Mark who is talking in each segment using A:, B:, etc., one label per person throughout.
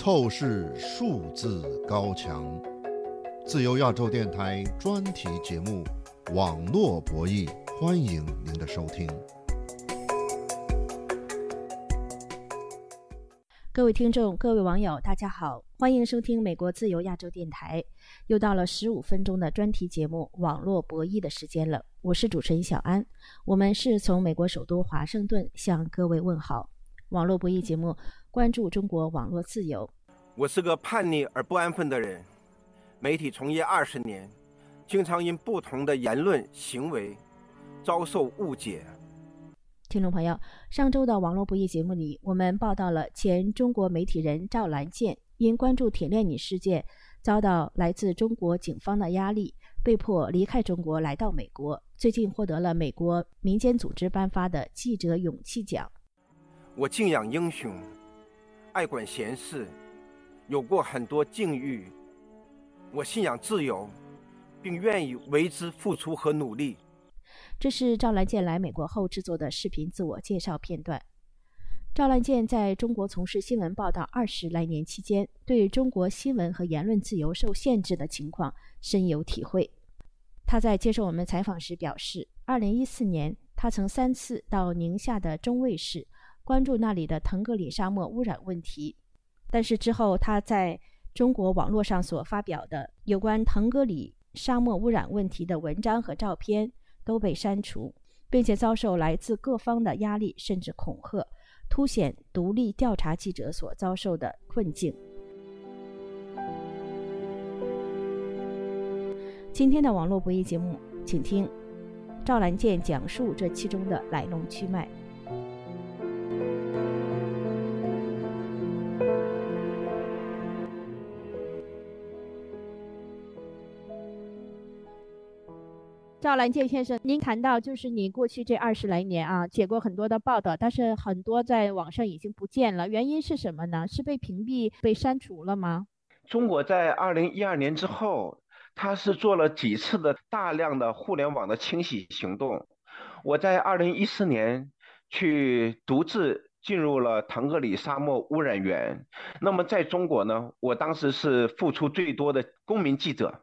A: 透视数字高墙。自由亚洲电台专题节目《网络博弈》，欢迎您的收听。
B: 各位听众、各位网友，大家好，欢迎收听美国自由亚洲电台。又到了十五分钟的专题节目《网络博弈》的时间了，我是主持人小安。我们是从美国首都华盛顿向各位问好。网络博弈节目关注中国网络自由。
C: 我是个叛逆而不安分的人，媒体从业二十年，经常因不同的言论行为遭受误解。
B: 听众朋友，上周的网络博弈节目里，我们报道了前中国媒体人赵兰健因关注铁链女事件，遭到来自中国警方的压力，被迫离开中国来到美国。最近获得了美国民间组织颁发的记者勇气奖。
C: 我敬仰英雄，爱管闲事，有过很多境遇。我信仰自由，并愿意为之付出和努力。
B: 这是赵兰健来美国后制作的视频自我介绍片段。赵兰健在中国从事新闻报道二十来年期间，对中国新闻和言论自由受限制的情况深有体会。他在接受我们采访时表示，二零一四年他曾三次到宁夏的中卫市，关注那里的腾格里沙漠污染问题。但是之后他在中国网络上所发表的有关腾格里沙漠污染问题的文章和照片。都被删除，并且遭受来自各方的压力甚至恐吓，凸显独立调查记者所遭受的困境。今天的网络博弈节目，请听赵兰健讲述这其中的来龙去脉。赵兰健先生，您谈到就是你过去这二十来年啊，写过很多的报道，但是很多在网上已经不见了，原因是什么呢？是被屏蔽、被删除了吗？
C: 中国在二零一二年之后，它是做了几次的大量的互联网的清洗行动。我在二零一四年去独自进入了腾格里沙漠污染源，那么在中国呢，我当时是付出最多的公民记者。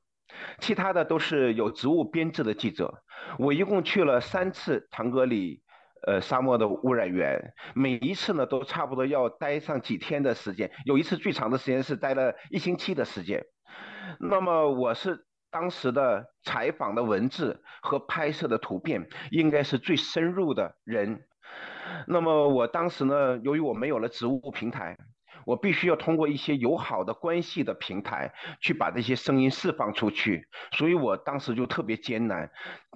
C: 其他的都是有职务编制的记者。我一共去了三次腾格里，呃，沙漠的污染源，每一次呢都差不多要待上几天的时间，有一次最长的时间是待了一星期的时间。那么我是当时的采访的文字和拍摄的图片，应该是最深入的人。那么我当时呢，由于我没有了职务平台。我必须要通过一些友好的关系的平台去把这些声音释放出去，所以我当时就特别艰难。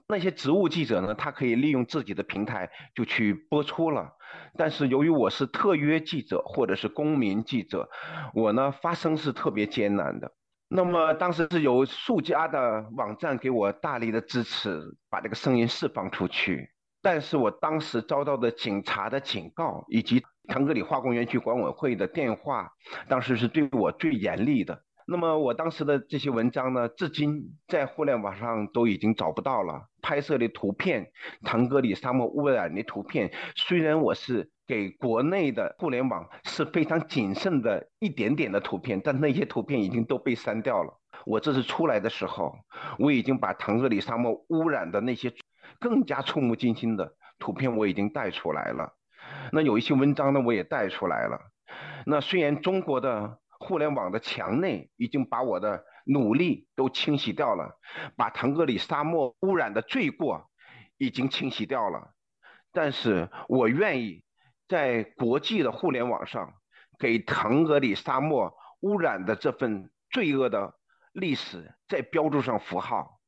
C: 那些职务记者呢，他可以利用自己的平台就去播出了，但是由于我是特约记者或者是公民记者，我呢发声是特别艰难的。那么当时是有数家的网站给我大力的支持，把这个声音释放出去，但是我当时遭到的警察的警告以及。腾格里化工园区管委会的电话，当时是对我最严厉的。那么我当时的这些文章呢，至今在互联网上都已经找不到了。拍摄的图片，腾格里沙漠污染的图片，虽然我是给国内的互联网是非常谨慎的一点点的图片，但那些图片已经都被删掉了。我这次出来的时候，我已经把腾格里沙漠污染的那些更加触目惊心的图片我已经带出来了。那有一些文章呢，我也带出来了。那虽然中国的互联网的墙内已经把我的努力都清洗掉了，把腾格里沙漠污染的罪过已经清洗掉了，但是我愿意在国际的互联网上给腾格里沙漠污染的这份罪恶的历史再标注上符号。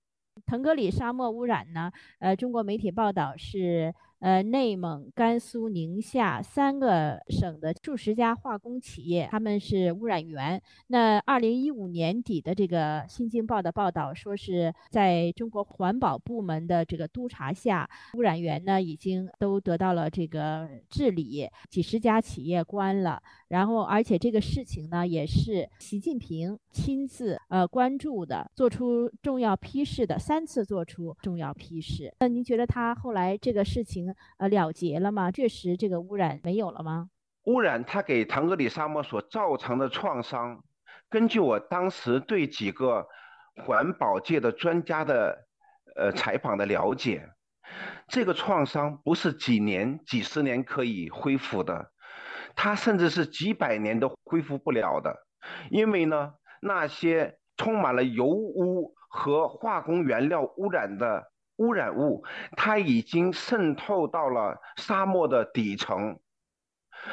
B: 腾格里沙漠污染呢？呃，中国媒体报道是。呃，内蒙、甘肃、宁夏三个省的数十家化工企业，他们是污染源。那二零一五年底的这个《新京报》的报道说，是在中国环保部门的这个督查下，污染源呢已经都得到了这个治理，几十家企业关了。然后，而且这个事情呢，也是习近平亲自呃关注的，做出重要批示的，三次做出重要批示。那您觉得他后来这个事情？呃，了结了吗？确实，这个污染没有了吗？
C: 污染它给腾格里沙漠所造成的创伤，根据我当时对几个环保界的专家的呃采访的了解，这个创伤不是几年、几十年可以恢复的，它甚至是几百年都恢复不了的，因为呢，那些充满了油污和化工原料污染的污染物，它已经渗透到了沙漠的底层。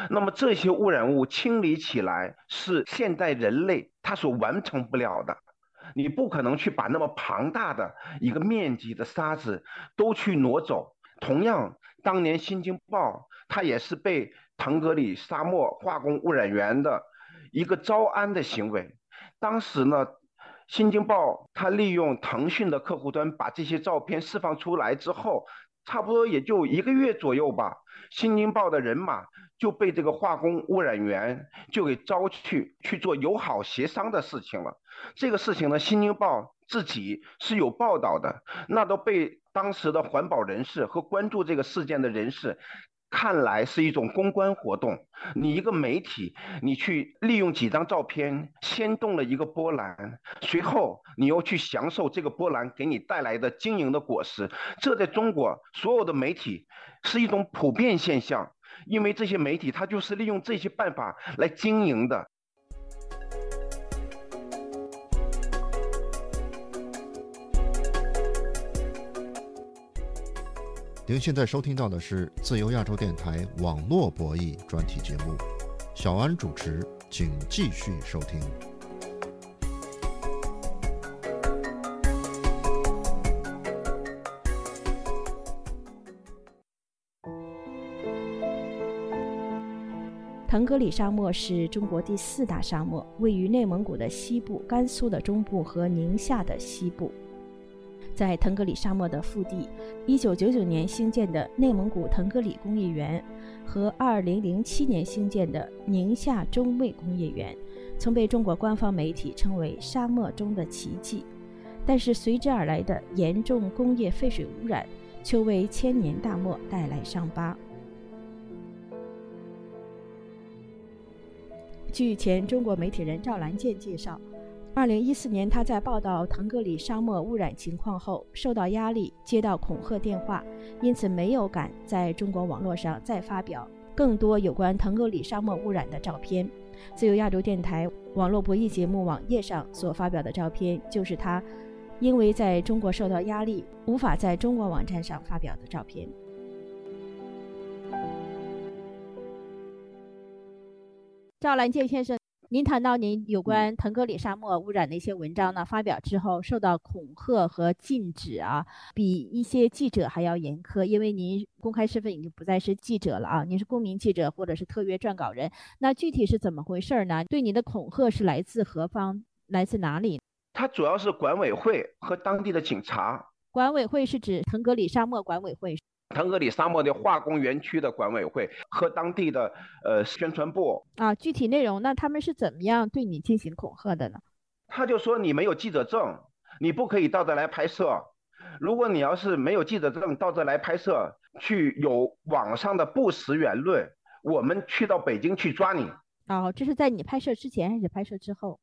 C: 那么这些污染物清理起来是现代人类他所完成不了的，你不可能去把那么庞大的一个面积的沙子都去挪走。同样，当年《新京报》它也是被腾格里沙漠化工污染源的一个招安的行为。当时呢，《新京报》它利用腾讯的客户端把这些照片释放出来之后，差不多也就一个月左右吧，《新京报》的人马。就被这个化工污染源就给招去去做友好协商的事情了。这个事情呢，《新京报》自己是有报道的，那都被当时的环保人士和关注这个事件的人士看来是一种公关活动。你一个媒体，你去利用几张照片牵动了一个波澜，随后你又去享受这个波澜给你带来的经营的果实，这在中国所有的媒体是一种普遍现象。因为这些媒体，它就是利用这些办法来经营的。
A: 您现在收听到的是自由亚洲电台网络博弈专题节目，小安主持，请继续收听。
B: 腾格里沙漠是中国第四大沙漠，位于内蒙古的西部、甘肃的中部和宁夏的西部。在腾格里沙漠的腹地，1999年兴建的内蒙古腾格里工业园和2007年兴建的宁夏中卫工业园，曾被中国官方媒体称为“沙漠中的奇迹”。但是随之而来的严重工业废水污染，却为千年大漠带来伤疤。据前中国媒体人赵兰健介绍，2014年他在报道腾格里沙漠污染情况后，受到压力，接到恐吓电话，因此没有敢在中国网络上再发表更多有关腾格里沙漠污染的照片。自由亚洲电台网络博弈节目网页上所发表的照片，就是他因为在中国受到压力，无法在中国网站上发表的照片。赵兰健先生，您谈到您有关腾格里沙漠污染的一些文章呢，发表之后受到恐吓和禁止啊，比一些记者还要严苛，因为您公开身份已经不再是记者了啊，您是公民记者或者是特约撰稿人。那具体是怎么回事呢？对您的恐吓是来自何方？来自哪里？
C: 它主要是管委会和当地的警察。
B: 管委会是指腾格里沙漠管委会。
C: 腾格里沙漠的化工园区的管委会和当地的呃宣传部
B: 啊，具体内容那他们是怎么样对你进行恐吓的呢？
C: 他就说你没有记者证，你不可以到这来拍摄。如果你要是没有记者证到这来拍摄，去有网上的不实言论，我们去到北京去抓你。
B: 哦，这是在你拍摄之前还是拍摄之后？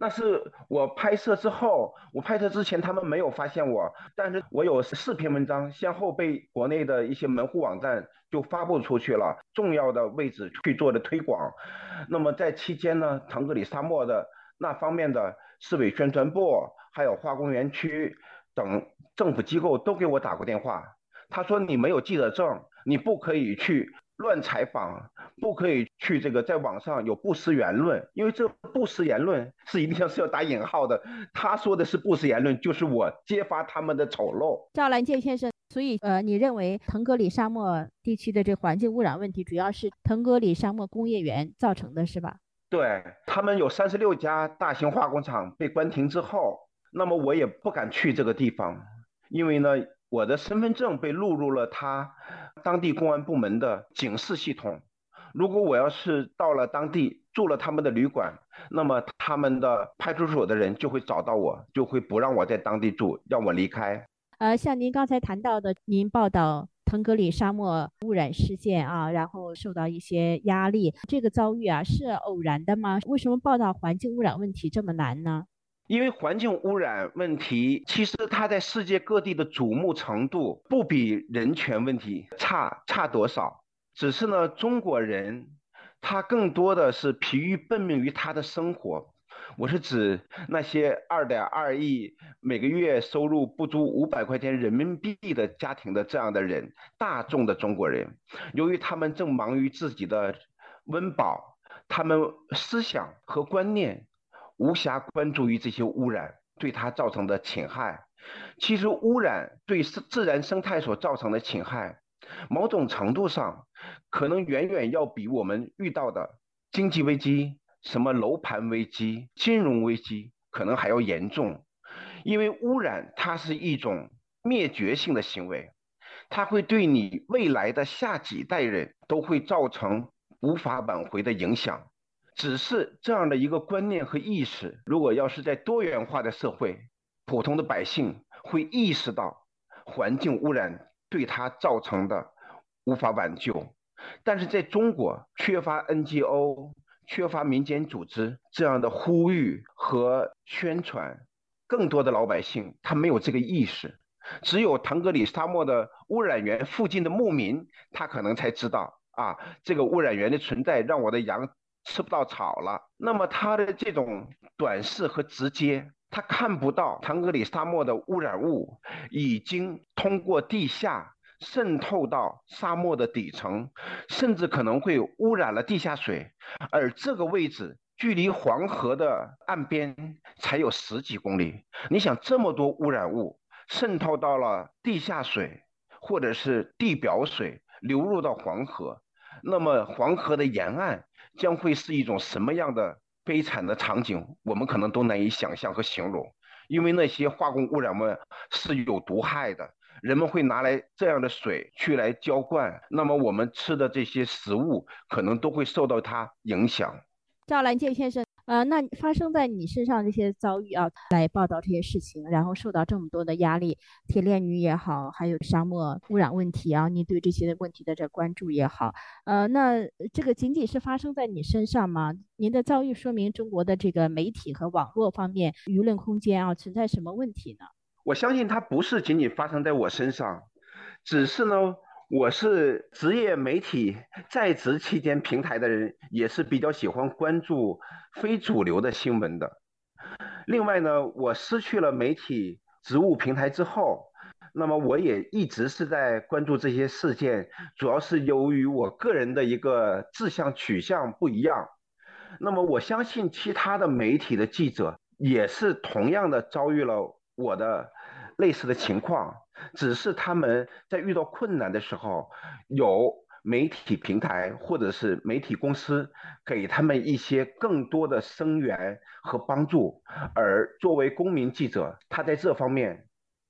C: 那是我拍摄之后，我拍摄之前他们没有发现我，但是我有四篇文章先后被国内的一些门户网站就发布出去了，重要的位置去做的推广。那么在期间呢，腾格里沙漠的那方面的市委宣传部，还有化工园区等政府机构都给我打过电话，他说你没有记者证，你不可以去。乱采访不可以去这个在网上有不实言论，因为这不实言论是一定是要打引号的。他说的是不实言论，就是我揭发他们的丑陋。
B: 赵兰健先生，所以呃，你认为腾格里沙漠地区的这环境污染问题主要是腾格里沙漠工业园造成的是吧？
C: 对他们有三十六家大型化工厂被关停之后，那么我也不敢去这个地方，因为呢。我的身份证被录入了他当地公安部门的警示系统。如果我要是到了当地住了他们的旅馆，那么他们的派出所的人就会找到我，就会不让我在当地住，让我离开。
B: 呃，像您刚才谈到的，您报道腾格里沙漠污染事件啊，然后受到一些压力，这个遭遇啊是偶然的吗？为什么报道环境污染问题这么难呢？
C: 因为环境污染问题，其实它在世界各地的瞩目程度不比人权问题差差多少，只是呢，中国人他更多的是疲于奔命于他的生活。我是指那些二点二亿每个月收入不足五百块钱人民币的家庭的这样的人，大众的中国人，由于他们正忙于自己的温饱，他们思想和观念。无暇关注于这些污染对它造成的侵害。其实，污染对自然生态所造成的侵害，某种程度上可能远远要比我们遇到的经济危机、什么楼盘危机、金融危机可能还要严重。因为污染它是一种灭绝性的行为，它会对你未来的下几代人都会造成无法挽回的影响。只是这样的一个观念和意识，如果要是在多元化的社会，普通的百姓会意识到环境污染对他造成的无法挽救。但是在中国，缺乏 NGO、缺乏民间组织这样的呼吁和宣传，更多的老百姓他没有这个意识。只有腾格里沙漠的污染源附近的牧民，他可能才知道啊，这个污染源的存在让我的羊。吃不到草了，那么他的这种短视和直接，他看不到腾格里沙漠的污染物已经通过地下渗透到沙漠的底层，甚至可能会污染了地下水，而这个位置距离黄河的岸边才有十几公里。你想，这么多污染物渗透到了地下水，或者是地表水流入到黄河，那么黄河的沿岸。将会是一种什么样的悲惨的场景？我们可能都难以想象和形容，因为那些化工污染物是有毒害的，人们会拿来这样的水去来浇灌，那么我们吃的这些食物可能都会受到它影响。
B: 赵兰健先生。呃，那发生在你身上这些遭遇啊，来报道这些事情，然后受到这么多的压力，铁链女也好，还有沙漠污染问题啊，你对这些问题的这关注也好，呃，那这个仅仅是发生在你身上吗？您的遭遇说明中国的这个媒体和网络方面舆论空间啊存在什么问题呢？
C: 我相信它不是仅仅发生在我身上，只是呢。我是职业媒体在职期间，平台的人也是比较喜欢关注非主流的新闻的。另外呢，我失去了媒体职务平台之后，那么我也一直是在关注这些事件，主要是由于我个人的一个志向取向不一样。那么我相信其他的媒体的记者也是同样的遭遇了我的类似的情况。只是他们在遇到困难的时候，有媒体平台或者是媒体公司给他们一些更多的声援和帮助，而作为公民记者，他在这方面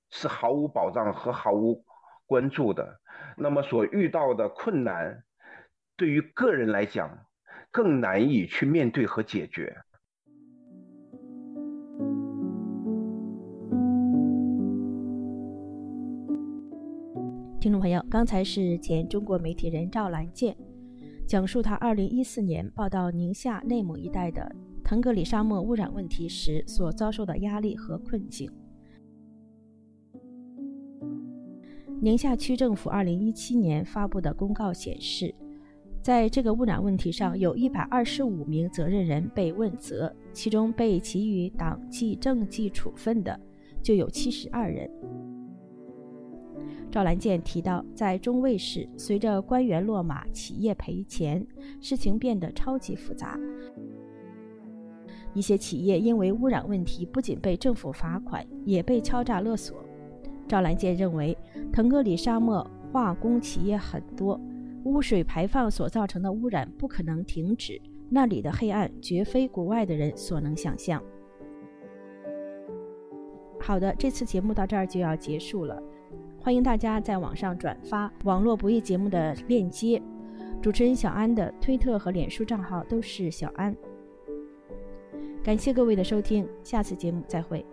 C: 是毫无保障和毫无关注的。那么所遇到的困难，对于个人来讲，更难以去面对和解决。
B: 听众朋友，刚才是前中国媒体人赵兰健讲述他2014年报道宁夏、内蒙一带的腾格里沙漠污染问题时所遭受的压力和困境。宁夏区政府2017年发布的公告显示，在这个污染问题上，有一百二十五名责任人被问责，其中被给予党纪政纪处分的就有七十二人。赵兰健提到，在中卫市，随着官员落马、企业赔钱，事情变得超级复杂。一些企业因为污染问题，不仅被政府罚款，也被敲诈勒索。赵兰健认为，腾格里沙漠化工企业很多，污水排放所造成的污染不可能停止，那里的黑暗绝非国外的人所能想象。好的，这次节目到这儿就要结束了。欢迎大家在网上转发网络不易节目的链接。主持人小安的推特和脸书账号都是小安。感谢各位的收听，下次节目再会。